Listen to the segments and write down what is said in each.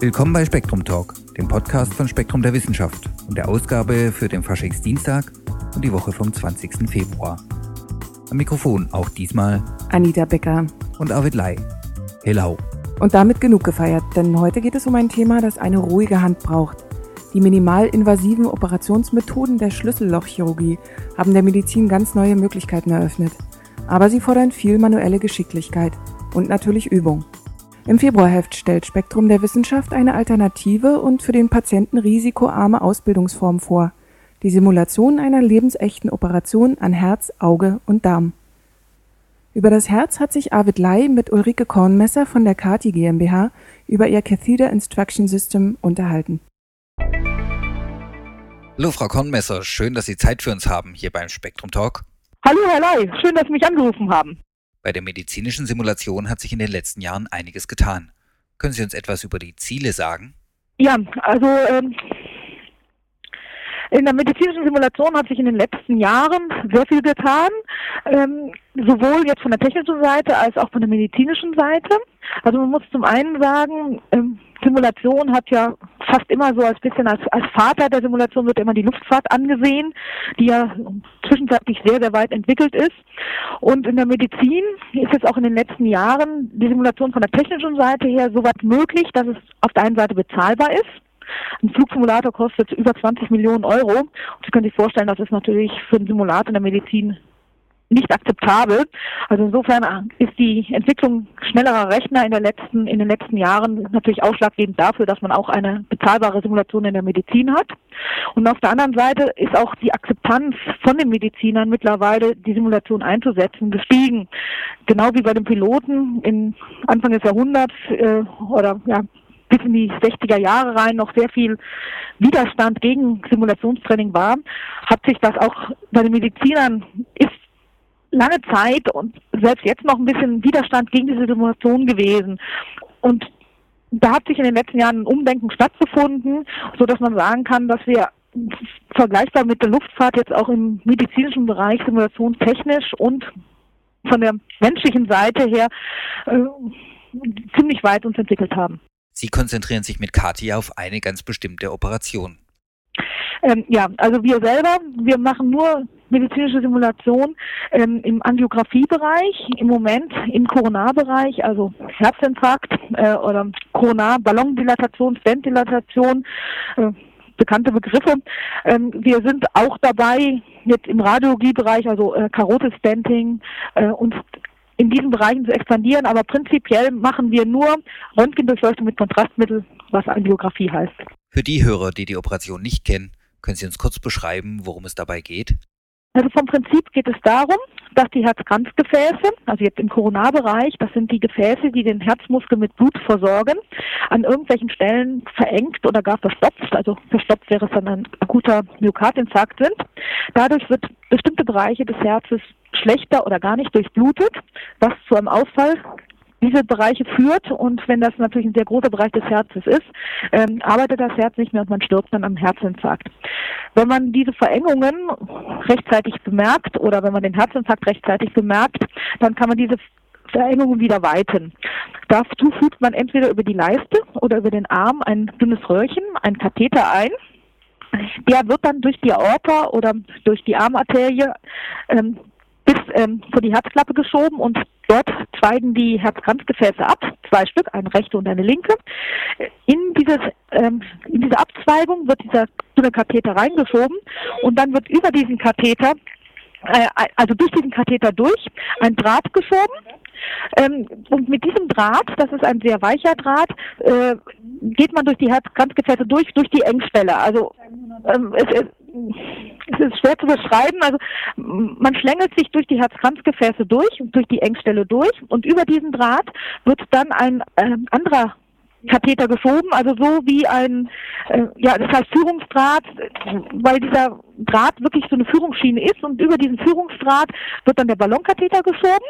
Willkommen bei Spektrum Talk, dem Podcast von Spektrum der Wissenschaft und der Ausgabe für den Faschingsdienstag und die Woche vom 20. Februar. Am Mikrofon auch diesmal Anita Becker und Arvid Lai. Hello. Und damit genug gefeiert, denn heute geht es um ein Thema, das eine ruhige Hand braucht. Die minimalinvasiven Operationsmethoden der Schlüssellochchirurgie haben der Medizin ganz neue Möglichkeiten eröffnet. Aber sie fordern viel manuelle Geschicklichkeit und natürlich Übung. Im Februarheft stellt Spektrum der Wissenschaft eine alternative und für den Patienten risikoarme Ausbildungsform vor. Die Simulation einer lebensechten Operation an Herz, Auge und Darm. Über das Herz hat sich Arvid Lai mit Ulrike Kornmesser von der Kati GmbH über ihr Catheter Instruction System unterhalten. Hallo Frau Kornmesser, schön, dass Sie Zeit für uns haben hier beim Spektrum Talk. Hallo Herr Lai, schön, dass Sie mich angerufen haben. Bei der medizinischen Simulation hat sich in den letzten Jahren einiges getan. Können Sie uns etwas über die Ziele sagen? Ja, also ähm, in der medizinischen Simulation hat sich in den letzten Jahren sehr viel getan, ähm, sowohl jetzt von der technischen Seite als auch von der medizinischen Seite. Also man muss zum einen sagen, ähm, Simulation hat ja fast immer so als bisschen als, als Vater der Simulation wird immer die Luftfahrt angesehen, die ja zwischenzeitlich sehr, sehr weit entwickelt ist. Und in der Medizin ist jetzt auch in den letzten Jahren die Simulation von der technischen Seite her so weit möglich, dass es auf der einen Seite bezahlbar ist. Ein Flugsimulator kostet über 20 Millionen Euro. Und Sie können sich vorstellen, das ist natürlich für einen Simulator in der Medizin nicht akzeptabel. Also insofern ist die Entwicklung schnellerer Rechner in, letzten, in den letzten Jahren natürlich ausschlaggebend dafür, dass man auch eine bezahlbare Simulation in der Medizin hat. Und auf der anderen Seite ist auch die Akzeptanz von den Medizinern mittlerweile, die Simulation einzusetzen, gestiegen. Genau wie bei den Piloten im Anfang des Jahrhunderts äh, oder ja, bis in die 60er Jahre rein noch sehr viel Widerstand gegen Simulationstraining war, hat sich das auch bei den Medizinern ist lange Zeit und selbst jetzt noch ein bisschen Widerstand gegen diese Simulation gewesen. Und da hat sich in den letzten Jahren ein Umdenken stattgefunden, so dass man sagen kann, dass wir vergleichbar mit der Luftfahrt jetzt auch im medizinischen Bereich simulationstechnisch und von der menschlichen Seite her äh, ziemlich weit uns entwickelt haben. Sie konzentrieren sich mit Katia auf eine ganz bestimmte Operation. Ähm, ja, also wir selber, wir machen nur medizinische Simulation ähm, im Angiografiebereich, im Moment im Coronarbereich, also Herzinfarkt äh, oder Coronar-Ballondilatation, Stentdilatation, äh, bekannte Begriffe. Ähm, wir sind auch dabei, jetzt im Radiologiebereich, also äh, Karotestenting äh, und in diesen Bereichen zu expandieren, aber prinzipiell machen wir nur Röntgendurchleuchtung mit Kontrastmittel, was Angiografie heißt. Für die Hörer, die die Operation nicht kennen, können Sie uns kurz beschreiben, worum es dabei geht? Also vom Prinzip geht es darum, dass die Herzkranzgefäße, also jetzt im Koronarbereich, das sind die Gefäße, die den Herzmuskel mit Blut versorgen, an irgendwelchen Stellen verengt oder gar verstopft, also verstopft wäre es dann ein akuter Myokardinfarkt sind. Dadurch wird bestimmte Bereiche des Herzes schlechter oder gar nicht durchblutet, was zu einem Ausfall diese Bereiche führt und wenn das natürlich ein sehr großer Bereich des Herzens ist, ähm, arbeitet das Herz nicht mehr und man stirbt dann am Herzinfarkt. Wenn man diese Verengungen rechtzeitig bemerkt oder wenn man den Herzinfarkt rechtzeitig bemerkt, dann kann man diese Verengungen wieder weiten. Dazu fügt man entweder über die Leiste oder über den Arm ein dünnes Röhrchen, ein Katheter ein. Der wird dann durch die Aorta oder durch die Armarterie ähm, bis ähm, vor die Herzklappe geschoben und dort zweigen die Herzkranzgefäße ab, zwei Stück, eine rechte und eine linke. In, dieses, ähm, in diese Abzweigung wird dieser dünne Katheter reingeschoben und dann wird über diesen Katheter, äh, also durch diesen Katheter durch, ein Draht geschoben. Ähm, und mit diesem Draht, das ist ein sehr weicher Draht, äh, geht man durch die Herzkranzgefäße durch, durch die Engstelle. Also ähm, es, es ist schwer zu beschreiben. Also man schlängelt sich durch die Herzkranzgefäße durch, durch die Engstelle durch und über diesen Draht wird dann ein äh, anderer Katheter geschoben, also so wie ein, äh, ja, das heißt Führungsdraht, weil dieser Draht wirklich so eine Führungsschiene ist und über diesen Führungsdraht wird dann der Ballonkatheter geschoben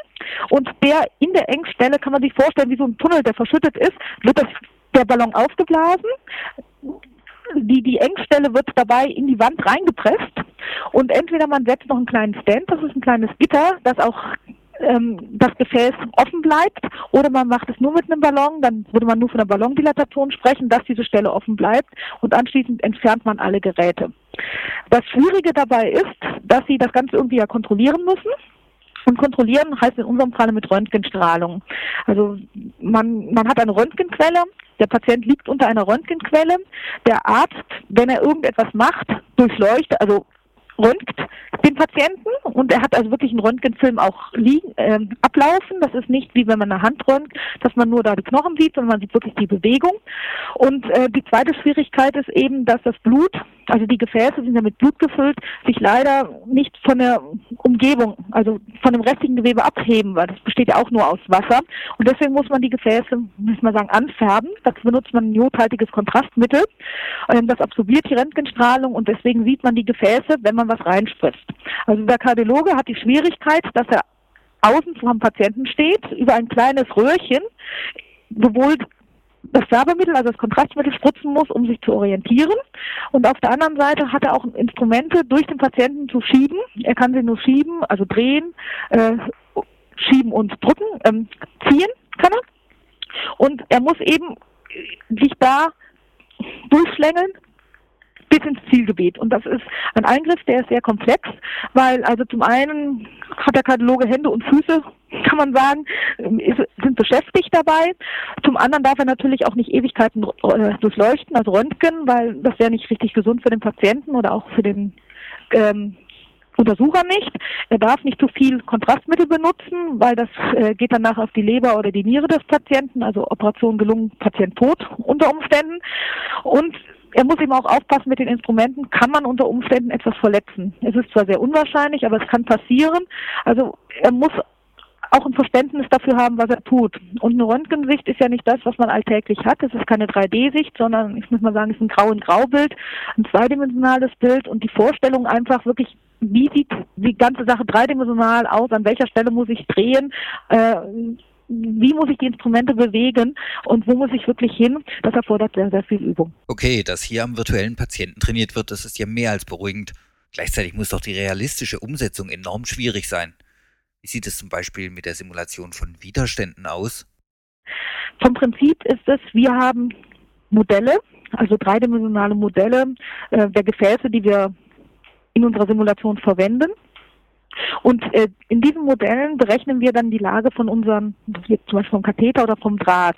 und der in der Engstelle kann man sich vorstellen, wie so ein Tunnel, der verschüttet ist, wird das, der Ballon aufgeblasen die, die Engstelle wird dabei in die Wand reingepresst und entweder man setzt noch einen kleinen Stand, das ist ein kleines Gitter, das auch ähm, das Gefäß offen bleibt oder man macht es nur mit einem Ballon, dann würde man nur von der Ballondilatation sprechen, dass diese Stelle offen bleibt und anschließend entfernt man alle Geräte. Das Schwierige dabei ist, dass Sie das Ganze irgendwie ja kontrollieren müssen. Und kontrollieren heißt in unserem Falle mit Röntgenstrahlung. Also man, man hat eine Röntgenquelle, der Patient liegt unter einer Röntgenquelle, der Arzt, wenn er irgendetwas macht, durchleuchtet, also röntgt den Patienten und er hat also wirklich einen Röntgenfilm auch liegen, äh, ablaufen. Das ist nicht wie wenn man eine Hand röntgt, dass man nur da die Knochen sieht, sondern man sieht wirklich die Bewegung. Und äh, die zweite Schwierigkeit ist eben, dass das Blut, also die Gefäße sind ja mit Blut gefüllt, sich leider nicht von der Umgebung, also von dem restlichen Gewebe abheben, weil das besteht ja auch nur aus Wasser. Und deswegen muss man die Gefäße, muss man sagen, anfärben. Dazu benutzt man ein jodhaltiges Kontrastmittel. Ähm, das absorbiert die Röntgenstrahlung und deswegen sieht man die Gefäße, wenn man was reinspritzt. Also der Kardiologe hat die Schwierigkeit, dass er außen vom Patienten steht, über ein kleines Röhrchen, sowohl das Färbemittel, also das Kontrastmittel spritzen muss, um sich zu orientieren. Und auf der anderen Seite hat er auch Instrumente durch den Patienten zu schieben. Er kann sie nur schieben, also drehen, äh, schieben und drücken, ähm, ziehen kann er. Und er muss eben sich da durchschlängeln, bis ins Zielgebiet. Und das ist ein Eingriff, der ist sehr komplex, weil also zum einen hat der Kardiologe Hände und Füße, kann man sagen, sind beschäftigt dabei. Zum anderen darf er natürlich auch nicht Ewigkeiten äh, durchleuchten, also Röntgen, weil das wäre nicht richtig gesund für den Patienten oder auch für den ähm, Untersucher nicht. Er darf nicht zu viel Kontrastmittel benutzen, weil das äh, geht dann nachher auf die Leber oder die Niere des Patienten, also Operation gelungen, Patient tot unter Umständen. Und er muss eben auch aufpassen mit den Instrumenten, kann man unter Umständen etwas verletzen. Es ist zwar sehr unwahrscheinlich, aber es kann passieren. Also er muss auch ein Verständnis dafür haben, was er tut. Und eine Röntgensicht ist ja nicht das, was man alltäglich hat. Es ist keine 3D-Sicht, sondern ich muss mal sagen, es ist ein grau und grau Bild, ein zweidimensionales Bild und die Vorstellung einfach wirklich, wie sieht die ganze Sache dreidimensional aus, an welcher Stelle muss ich drehen, äh, wie muss ich die Instrumente bewegen und wo muss ich wirklich hin, das erfordert sehr, sehr viel Übung. Okay, dass hier am virtuellen Patienten trainiert wird, das ist ja mehr als beruhigend. Gleichzeitig muss doch die realistische Umsetzung enorm schwierig sein. Wie sieht es zum Beispiel mit der Simulation von Widerständen aus? Vom Prinzip ist es, wir haben Modelle, also dreidimensionale Modelle äh, der Gefäße, die wir in unserer Simulation verwenden. Und äh, in diesen Modellen berechnen wir dann die Lage von unserem, zum Beispiel vom Katheter oder vom Draht.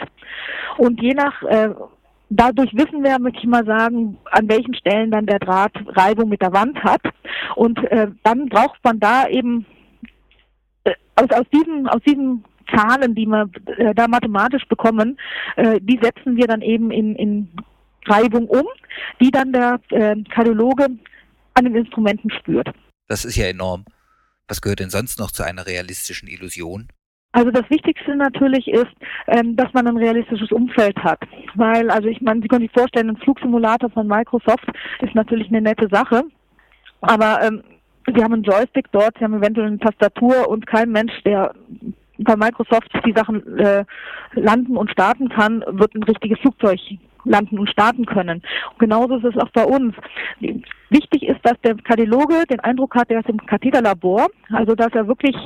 Und je nach äh, Dadurch wissen wir, möchte ich mal sagen, an welchen Stellen dann der Draht Reibung mit der Wand hat. Und äh, dann braucht man da eben äh, aus, aus diesen aus diesen Zahlen, die wir äh, da mathematisch bekommen, äh, die setzen wir dann eben in, in Reibung um, die dann der äh, Kardiologe an den Instrumenten spürt. Das ist ja enorm. Was gehört denn sonst noch zu einer realistischen Illusion? Also das Wichtigste natürlich ist, ähm, dass man ein realistisches Umfeld hat. Weil, also ich meine, Sie können sich vorstellen, ein Flugsimulator von Microsoft ist natürlich eine nette Sache. Aber ähm, Sie haben einen Joystick dort, Sie haben eventuell eine Tastatur und kein Mensch, der bei Microsoft die Sachen äh, landen und starten kann, wird ein richtiges Flugzeug landen und starten können. Und genauso ist es auch bei uns. Wichtig ist, dass der Kardiologe den Eindruck hat, er ist im Katheterlabor, also dass er wirklich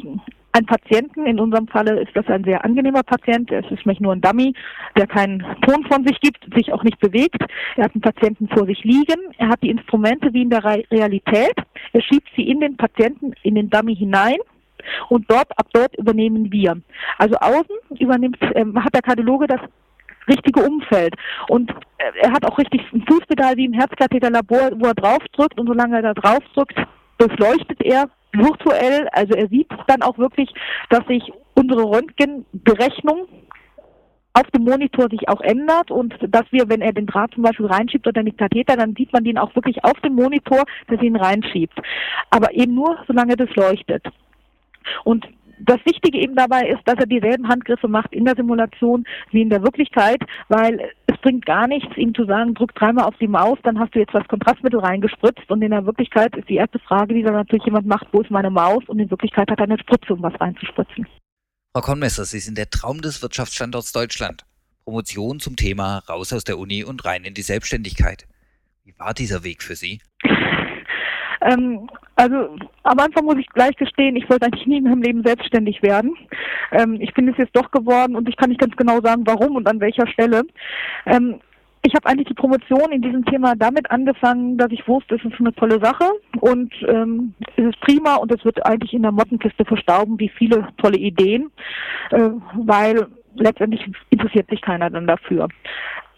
ein Patienten, in unserem Falle ist das ein sehr angenehmer Patient, es ist nämlich nur ein Dummy, der keinen Ton von sich gibt, sich auch nicht bewegt. Er hat einen Patienten vor sich liegen, er hat die Instrumente wie in der Realität, er schiebt sie in den Patienten, in den Dummy hinein und dort, ab dort übernehmen wir. Also außen übernimmt, ähm, hat der Kardiologe das richtige Umfeld. Und äh, er hat auch richtig ein Fußpedal wie im Herzkatheterlabor, wo er draufdrückt und solange er da draufdrückt, durchleuchtet er virtuell, also er sieht dann auch wirklich, dass sich unsere Röntgenberechnung auf dem Monitor sich auch ändert und dass wir, wenn er den Draht zum Beispiel reinschiebt oder den Katheter, dann sieht man den auch wirklich auf dem Monitor, dass er ihn reinschiebt. Aber eben nur, solange das leuchtet. Und das Wichtige eben dabei ist, dass er dieselben Handgriffe macht in der Simulation wie in der Wirklichkeit, weil es bringt gar nichts, ihm zu sagen, drück dreimal auf die Maus, dann hast du jetzt das Kontrastmittel reingespritzt und in der Wirklichkeit ist die erste Frage, die dann natürlich jemand macht, wo ist meine Maus? Und in Wirklichkeit hat er eine Spritze, um was reinzuspritzen. Frau Konmesser, Sie sind der Traum des Wirtschaftsstandorts Deutschland. Promotion zum Thema raus aus der Uni und rein in die Selbstständigkeit. Wie war dieser Weg für Sie? Ähm, also am Anfang muss ich gleich gestehen, ich wollte eigentlich nie in meinem Leben selbstständig werden. Ähm, ich bin es jetzt doch geworden und ich kann nicht ganz genau sagen, warum und an welcher Stelle. Ähm, ich habe eigentlich die Promotion in diesem Thema damit angefangen, dass ich wusste, es ist eine tolle Sache und ähm, es ist prima und es wird eigentlich in der Mottenkiste verstauben, wie viele tolle Ideen, äh, weil letztendlich interessiert sich keiner dann dafür.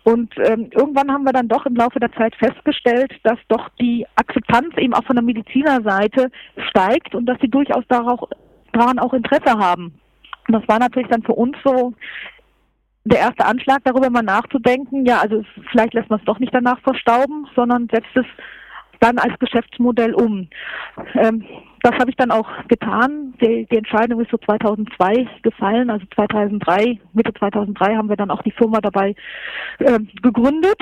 Und ähm, irgendwann haben wir dann doch im Laufe der Zeit festgestellt, dass doch die Akzeptanz eben auch von der Medizinerseite steigt und dass sie durchaus daran auch Interesse haben. Und das war natürlich dann für uns so der erste Anschlag, darüber mal nachzudenken, ja, also vielleicht lässt man es doch nicht danach verstauben, sondern setzt es dann als Geschäftsmodell um. Ähm, das habe ich dann auch getan. Die, die, Entscheidung ist so 2002 gefallen, also 2003, Mitte 2003 haben wir dann auch die Firma dabei äh, gegründet.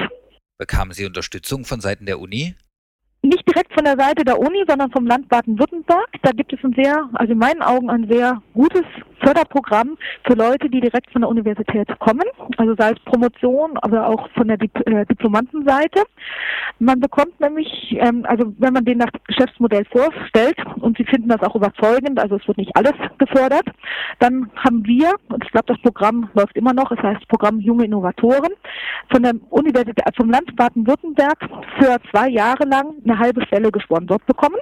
Bekamen Sie Unterstützung von Seiten der Uni? Nicht direkt von der Seite der Uni, sondern vom Land Baden-Württemberg. Da gibt es ein sehr, also in meinen Augen ein sehr gutes Förderprogramm für Leute, die direkt von der Universität kommen, also sei es Promotion, aber auch von der Dip äh, Diplomantenseite. Man bekommt nämlich, ähm, also wenn man den nach Geschäftsmodell vorstellt und Sie finden das auch überzeugend, also es wird nicht alles gefördert, dann haben wir, und ich glaube, das Programm läuft immer noch, es heißt Programm Junge Innovatoren, von der Universität, vom Land Baden-Württemberg für zwei Jahre lang eine halbe Stelle gesponsert bekommen.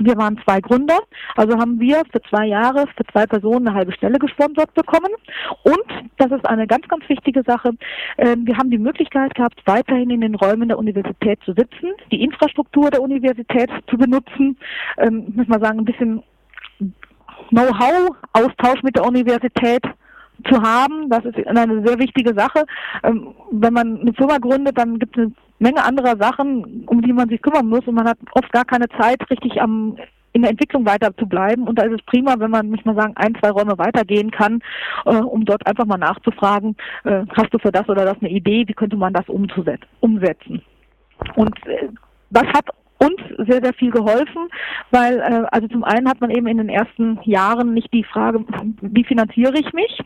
Wir waren zwei Gründer, also haben wir für zwei Jahre für zwei Personen eine halbe Stelle gesponsert bekommen. Und das ist eine ganz, ganz wichtige Sache. Ähm, wir haben die Möglichkeit gehabt, weiterhin in den Räumen der Universität zu sitzen, die Infrastruktur der Universität zu benutzen, ähm, muss man sagen, ein bisschen Know-how-Austausch mit der Universität zu haben. Das ist eine sehr wichtige Sache. Ähm, wenn man eine Firma gründet, dann gibt es eine Menge anderer Sachen, um die man sich kümmern muss und man hat oft gar keine Zeit, richtig am in der Entwicklung weiter zu bleiben. Und da ist es prima, wenn man, muss man sagen, ein, zwei Räume weitergehen kann, äh, um dort einfach mal nachzufragen, äh, hast du für das oder das eine Idee, wie könnte man das umsetzen? Und äh, das hat uns sehr, sehr viel geholfen, weil äh, also zum einen hat man eben in den ersten Jahren nicht die Frage, wie finanziere ich mich,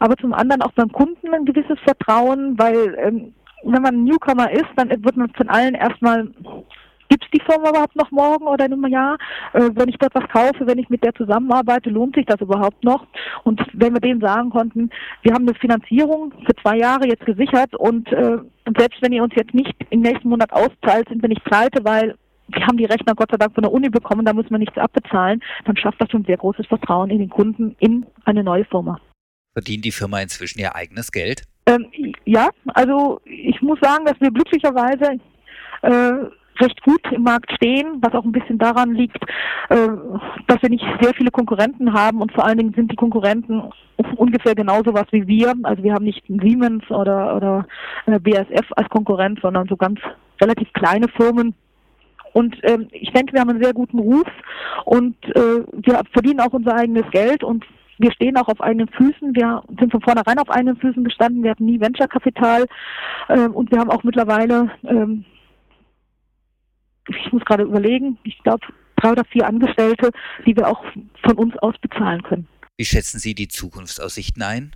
aber zum anderen auch beim Kunden ein gewisses Vertrauen, weil ähm, wenn man Newcomer ist, dann wird man von allen erstmal Gibt es die Firma überhaupt noch morgen oder in einem Jahr? Äh, wenn ich dort was kaufe, wenn ich mit der zusammenarbeite, lohnt sich das überhaupt noch? Und wenn wir denen sagen konnten, wir haben eine Finanzierung für zwei Jahre jetzt gesichert und äh, selbst wenn ihr uns jetzt nicht im nächsten Monat auszahlt, sind wir nicht pleite, weil wir haben die Rechner Gott sei Dank von der Uni bekommen, da müssen wir nichts abbezahlen, dann schafft das schon sehr großes Vertrauen in den Kunden in eine neue Firma. Verdient die Firma inzwischen ihr eigenes Geld? Ähm, ja, also ich muss sagen, dass wir glücklicherweise äh, recht gut im Markt stehen, was auch ein bisschen daran liegt, äh, dass wir nicht sehr viele Konkurrenten haben und vor allen Dingen sind die Konkurrenten ungefähr genauso was wie wir. Also wir haben nicht Siemens oder, oder äh, BASF als Konkurrent, sondern so ganz relativ kleine Firmen, und ähm, ich denke, wir haben einen sehr guten Ruf und äh, wir verdienen auch unser eigenes Geld und wir stehen auch auf eigenen Füßen. Wir sind von vornherein auf eigenen Füßen gestanden. Wir hatten nie Venture-Kapital äh, und wir haben auch mittlerweile, ähm, ich muss gerade überlegen, ich glaube drei oder vier Angestellte, die wir auch von uns aus bezahlen können. Wie schätzen Sie die Zukunftsaussichten ein?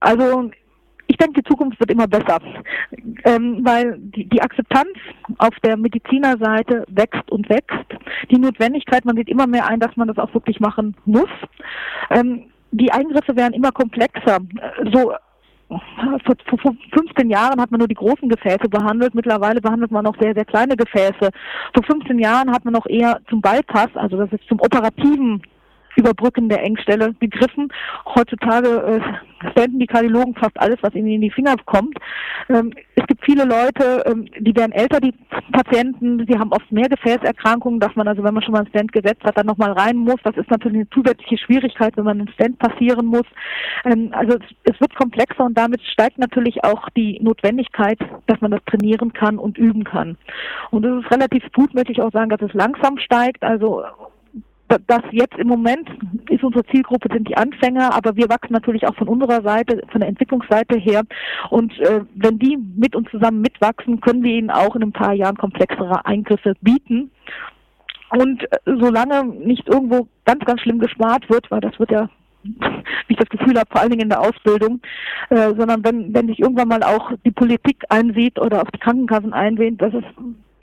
Also ich denke, die Zukunft wird immer besser, ähm, weil die, die Akzeptanz auf der Medizinerseite wächst und wächst. Die Notwendigkeit, man sieht immer mehr ein, dass man das auch wirklich machen muss. Ähm, die Eingriffe werden immer komplexer. So vor, vor 15 Jahren hat man nur die großen Gefäße behandelt. Mittlerweile behandelt man auch sehr, sehr kleine Gefäße. Vor 15 Jahren hat man noch eher zum Bypass, also das ist zum operativen Überbrücken der Engstelle gegriffen. Heutzutage äh, spenden die Kardiologen fast alles, was ihnen in die Finger kommt. Ähm, es gibt viele Leute, ähm, die werden älter, die Patienten, die haben oft mehr Gefäßerkrankungen, dass man also, wenn man schon mal einen Stent gesetzt hat, dann nochmal rein muss. Das ist natürlich eine zusätzliche Schwierigkeit, wenn man einen Stent passieren muss. Ähm, also es, es wird komplexer und damit steigt natürlich auch die Notwendigkeit, dass man das trainieren kann und üben kann. Und es ist relativ gut, möchte ich auch sagen, dass es langsam steigt. Also das jetzt im Moment ist unsere Zielgruppe sind die Anfänger, aber wir wachsen natürlich auch von unserer Seite, von der Entwicklungsseite her. Und äh, wenn die mit uns zusammen mitwachsen, können wir ihnen auch in ein paar Jahren komplexere Eingriffe bieten. Und äh, solange nicht irgendwo ganz, ganz schlimm gespart wird, weil das wird ja wie ich das Gefühl habe, vor allen Dingen in der Ausbildung, äh, sondern wenn, wenn sich irgendwann mal auch die Politik einsieht oder auch die Krankenkassen einsehen, dass es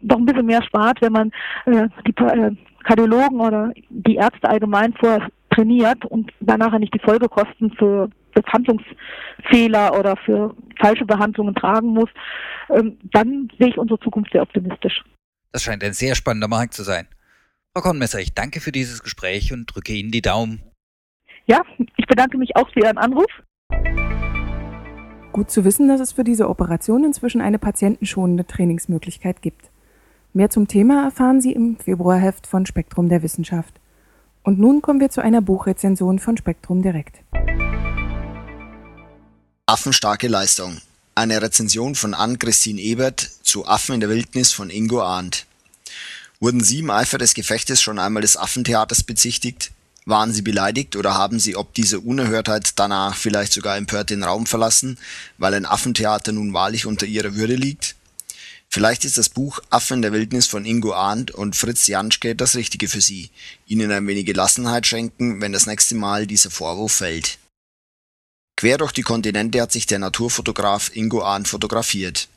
doch ein bisschen mehr spart, wenn man äh, die äh, Kardiologen oder die Ärzte allgemein vorher trainiert und danach nicht die Folgekosten für Behandlungsfehler oder für falsche Behandlungen tragen muss, ähm, dann sehe ich unsere Zukunft sehr optimistisch. Das scheint ein sehr spannender Markt zu sein. Frau Kornmesser, ich danke für dieses Gespräch und drücke Ihnen die Daumen. Ja, ich bedanke mich auch für Ihren Anruf. Gut zu wissen, dass es für diese Operation inzwischen eine patientenschonende Trainingsmöglichkeit gibt. Mehr zum Thema erfahren Sie im Februarheft von Spektrum der Wissenschaft. Und nun kommen wir zu einer Buchrezension von Spektrum Direkt. Affenstarke Leistung. Eine Rezension von Ann-Christine Ebert zu Affen in der Wildnis von Ingo Arndt. Wurden Sie im Eifer des Gefechtes schon einmal des Affentheaters bezichtigt? Waren Sie beleidigt oder haben Sie ob dieser Unerhörtheit danach vielleicht sogar empört den Raum verlassen, weil ein Affentheater nun wahrlich unter Ihrer Würde liegt? Vielleicht ist das Buch Affen der Wildnis von Ingo Arndt und Fritz Janschke das Richtige für Sie, Ihnen ein wenig Gelassenheit schenken, wenn das nächste Mal dieser Vorwurf fällt. Quer durch die Kontinente hat sich der Naturfotograf Ingo Arndt fotografiert.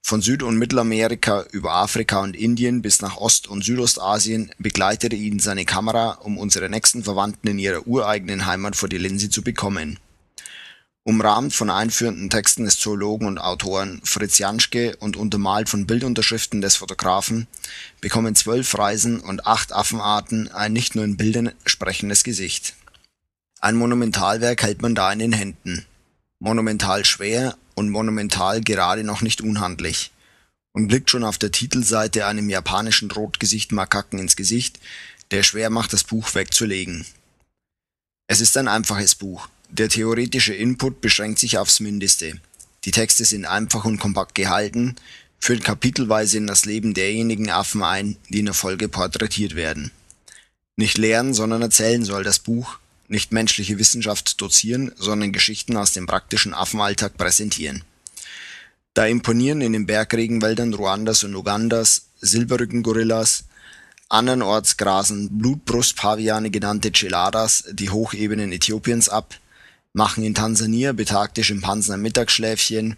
Von Süd- und Mittelamerika über Afrika und Indien bis nach Ost- und Südostasien begleitete ihn seine Kamera, um unsere nächsten Verwandten in ihrer ureigenen Heimat vor die Linse zu bekommen. Umrahmt von einführenden Texten des Zoologen und Autoren Fritz Janschke und untermalt von Bildunterschriften des Fotografen bekommen zwölf Reisen und acht Affenarten ein nicht nur in Bildern sprechendes Gesicht. Ein Monumentalwerk hält man da in den Händen. Monumental schwer und monumental gerade noch nicht unhandlich. Und blickt schon auf der Titelseite einem japanischen Rotgesicht-Makaken ins Gesicht, der schwer macht, das Buch wegzulegen. Es ist ein einfaches Buch. Der theoretische Input beschränkt sich aufs Mindeste. Die Texte sind einfach und kompakt gehalten, führen kapitelweise in das Leben derjenigen Affen ein, die in der Folge porträtiert werden. Nicht lehren, sondern erzählen soll das Buch, nicht menschliche Wissenschaft dozieren, sondern Geschichten aus dem praktischen Affenalltag präsentieren. Da imponieren in den Bergregenwäldern Ruandas und Ugandas Silberrückengorillas, andernorts grasen Blutbrustpaviane genannte Geladas die Hochebenen Äthiopiens ab, machen in Tansania betagte Schimpansen ein Mittagsschläfchen,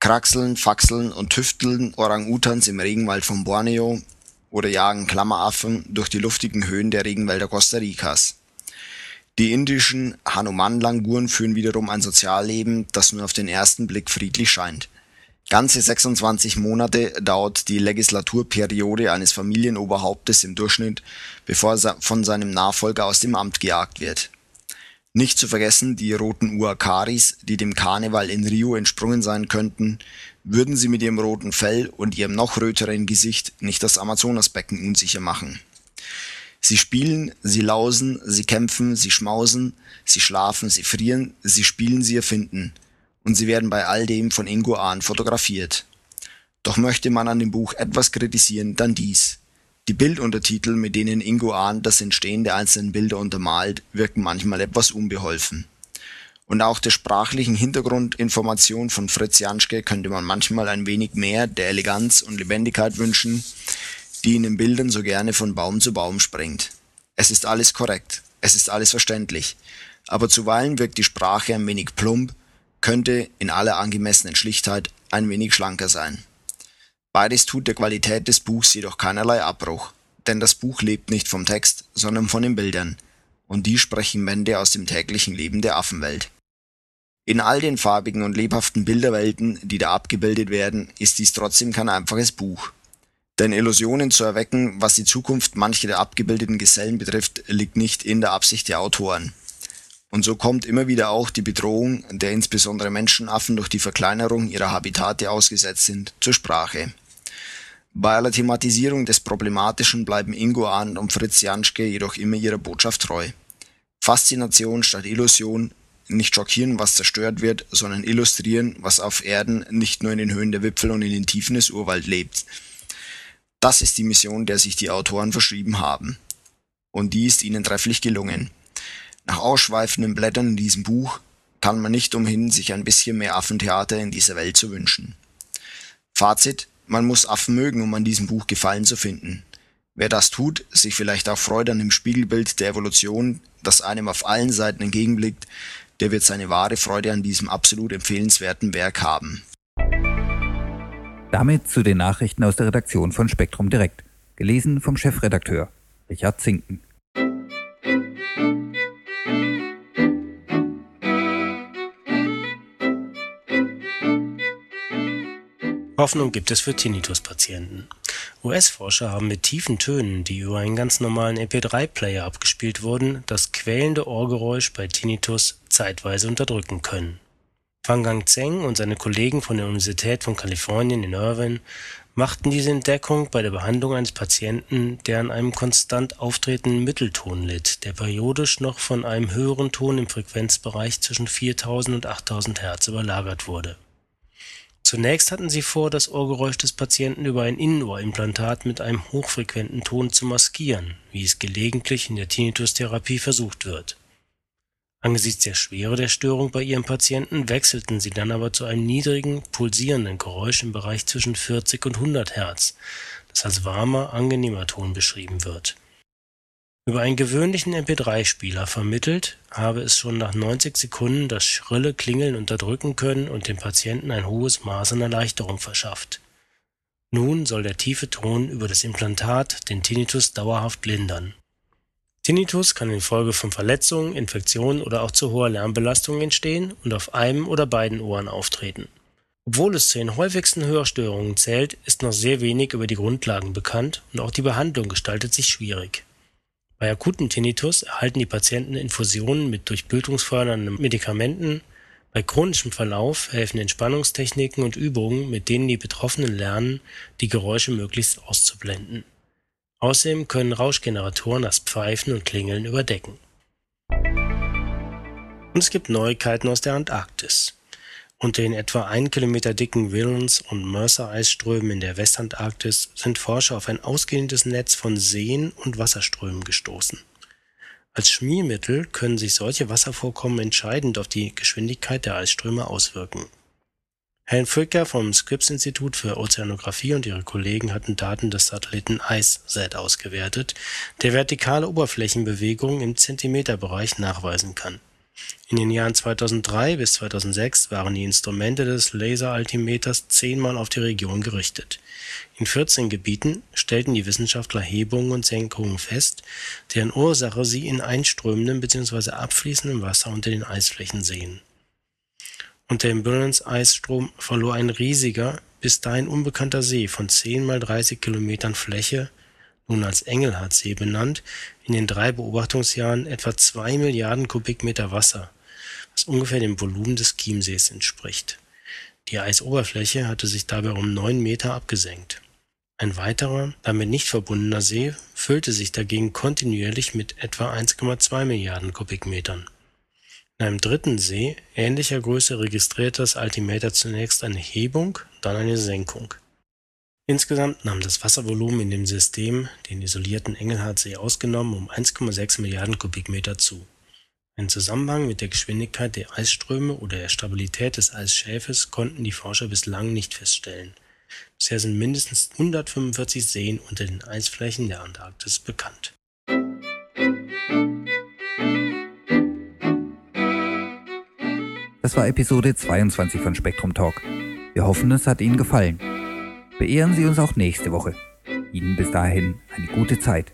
kraxeln, faxeln und tüfteln Orang-Utans im Regenwald von Borneo oder jagen Klammeraffen durch die luftigen Höhen der Regenwälder Costa Ricas. Die indischen Hanuman-Languren führen wiederum ein Sozialleben, das nur auf den ersten Blick friedlich scheint. Ganze 26 Monate dauert die Legislaturperiode eines Familienoberhauptes im Durchschnitt, bevor er von seinem Nachfolger aus dem Amt gejagt wird. Nicht zu vergessen die roten Uakaris, die dem Karneval in Rio entsprungen sein könnten, würden sie mit ihrem roten Fell und ihrem noch röteren Gesicht nicht das Amazonasbecken unsicher machen Sie spielen, sie lausen, sie kämpfen, sie schmausen, sie schlafen, sie frieren, sie spielen, sie erfinden. Und sie werden bei all dem von Ingo Ahn fotografiert. Doch möchte man an dem Buch etwas kritisieren, dann dies. Die Bilduntertitel, mit denen Ingo Ahn das Entstehen der einzelnen Bilder untermalt, wirken manchmal etwas unbeholfen. Und auch der sprachlichen Hintergrundinformation von Fritz Janschke könnte man manchmal ein wenig mehr der Eleganz und Lebendigkeit wünschen, die in den Bildern so gerne von Baum zu Baum springt. Es ist alles korrekt, es ist alles verständlich, aber zuweilen wirkt die Sprache ein wenig plump, könnte in aller angemessenen Schlichtheit ein wenig schlanker sein. Beides tut der Qualität des Buchs jedoch keinerlei Abbruch, denn das Buch lebt nicht vom Text, sondern von den Bildern, und die sprechen Wände aus dem täglichen Leben der Affenwelt. In all den farbigen und lebhaften Bilderwelten, die da abgebildet werden, ist dies trotzdem kein einfaches Buch. Denn Illusionen zu erwecken, was die Zukunft mancher der abgebildeten Gesellen betrifft, liegt nicht in der Absicht der Autoren. Und so kommt immer wieder auch die Bedrohung, der insbesondere Menschenaffen durch die Verkleinerung ihrer Habitate ausgesetzt sind, zur Sprache. Bei aller Thematisierung des Problematischen bleiben Ingo Ahn und Fritz Janschke jedoch immer ihrer Botschaft treu. Faszination statt Illusion, nicht schockieren, was zerstört wird, sondern illustrieren, was auf Erden nicht nur in den Höhen der Wipfel und in den Tiefen des Urwald lebt. Das ist die Mission, der sich die Autoren verschrieben haben. Und die ist ihnen trefflich gelungen. Nach ausschweifenden Blättern in diesem Buch kann man nicht umhin, sich ein bisschen mehr Affentheater in dieser Welt zu wünschen. Fazit, man muss Affen mögen, um an diesem Buch Gefallen zu finden. Wer das tut, sich vielleicht auch freut an dem Spiegelbild der Evolution, das einem auf allen Seiten entgegenblickt, der wird seine wahre Freude an diesem absolut empfehlenswerten Werk haben. Damit zu den Nachrichten aus der Redaktion von Spektrum Direkt, gelesen vom Chefredakteur Richard Zinken. Hoffnung gibt es für Tinnitus-Patienten. US-Forscher haben mit tiefen Tönen, die über einen ganz normalen MP3-Player abgespielt wurden, das quälende Ohrgeräusch bei Tinnitus zeitweise unterdrücken können. Fangang Zeng und seine Kollegen von der Universität von Kalifornien in Irvine machten diese Entdeckung bei der Behandlung eines Patienten, der an einem konstant auftretenden Mittelton litt, der periodisch noch von einem höheren Ton im Frequenzbereich zwischen 4000 und 8000 Hertz überlagert wurde Zunächst hatten sie vor, das Ohrgeräusch des Patienten über ein Innenohrimplantat mit einem hochfrequenten Ton zu maskieren, wie es gelegentlich in der Tinnitus-Therapie versucht wird. Angesichts der Schwere der Störung bei ihrem Patienten wechselten sie dann aber zu einem niedrigen, pulsierenden Geräusch im Bereich zwischen 40 und 100 Hertz, das als warmer, angenehmer Ton beschrieben wird über einen gewöhnlichen MP3-Spieler vermittelt, habe es schon nach 90 Sekunden das schrille Klingeln unterdrücken können und dem Patienten ein hohes Maß an Erleichterung verschafft. Nun soll der tiefe Ton über das Implantat den Tinnitus dauerhaft lindern. Tinnitus kann infolge von Verletzungen, Infektionen oder auch zu hoher Lärmbelastung entstehen und auf einem oder beiden Ohren auftreten. Obwohl es zu den häufigsten Hörstörungen zählt, ist noch sehr wenig über die Grundlagen bekannt und auch die Behandlung gestaltet sich schwierig bei akutem Tinnitus erhalten die Patienten Infusionen mit durchblutungsfördernden Medikamenten, bei chronischem Verlauf helfen Entspannungstechniken und Übungen, mit denen die Betroffenen lernen, die Geräusche möglichst auszublenden. Außerdem können Rauschgeneratoren das Pfeifen und Klingeln überdecken. Und es gibt Neuigkeiten aus der Antarktis unter den etwa ein Kilometer dicken Williams- und Mercer-Eisströmen in der Westantarktis sind Forscher auf ein ausgedehntes Netz von Seen und Wasserströmen gestoßen. Als Schmiermittel können sich solche Wasservorkommen entscheidend auf die Geschwindigkeit der Eisströme auswirken. Helen Fricker vom Scripps-Institut für Ozeanographie und ihre Kollegen hatten Daten des Satelliten IceSat ausgewertet, der vertikale Oberflächenbewegungen im Zentimeterbereich nachweisen kann in den Jahren 2003 bis 2006 waren die Instrumente des Laseraltimeters zehnmal auf die Region gerichtet. In 14 Gebieten stellten die Wissenschaftler Hebungen und Senkungen fest, deren Ursache sie in einströmendem bzw. abfließendem Wasser unter den Eisflächen sehen. Unter dem Burns-Eisstrom verlor ein riesiger, bis dahin unbekannter See von 10 mal 30 Kilometern Fläche nun als Engelhardt-See benannt, in den drei Beobachtungsjahren etwa zwei Milliarden Kubikmeter Wasser, was ungefähr dem Volumen des Chiemsees entspricht. Die Eisoberfläche hatte sich dabei um neun Meter abgesenkt. Ein weiterer, damit nicht verbundener See füllte sich dagegen kontinuierlich mit etwa 1,2 Milliarden Kubikmetern. In einem dritten See ähnlicher Größe registrierte das Altimeter zunächst eine Hebung, dann eine Senkung Insgesamt nahm das Wasservolumen in dem System, den isolierten Engelhardt-See ausgenommen, um 1,6 Milliarden Kubikmeter zu. Einen Zusammenhang mit der Geschwindigkeit der Eisströme oder der Stabilität des Eisschäfes konnten die Forscher bislang nicht feststellen. Bisher sind mindestens 145 Seen unter den Eisflächen der Antarktis bekannt. Das war Episode 22 von Spektrum Talk. Wir hoffen, es hat Ihnen gefallen. Beehren Sie uns auch nächste Woche. Ihnen bis dahin eine gute Zeit.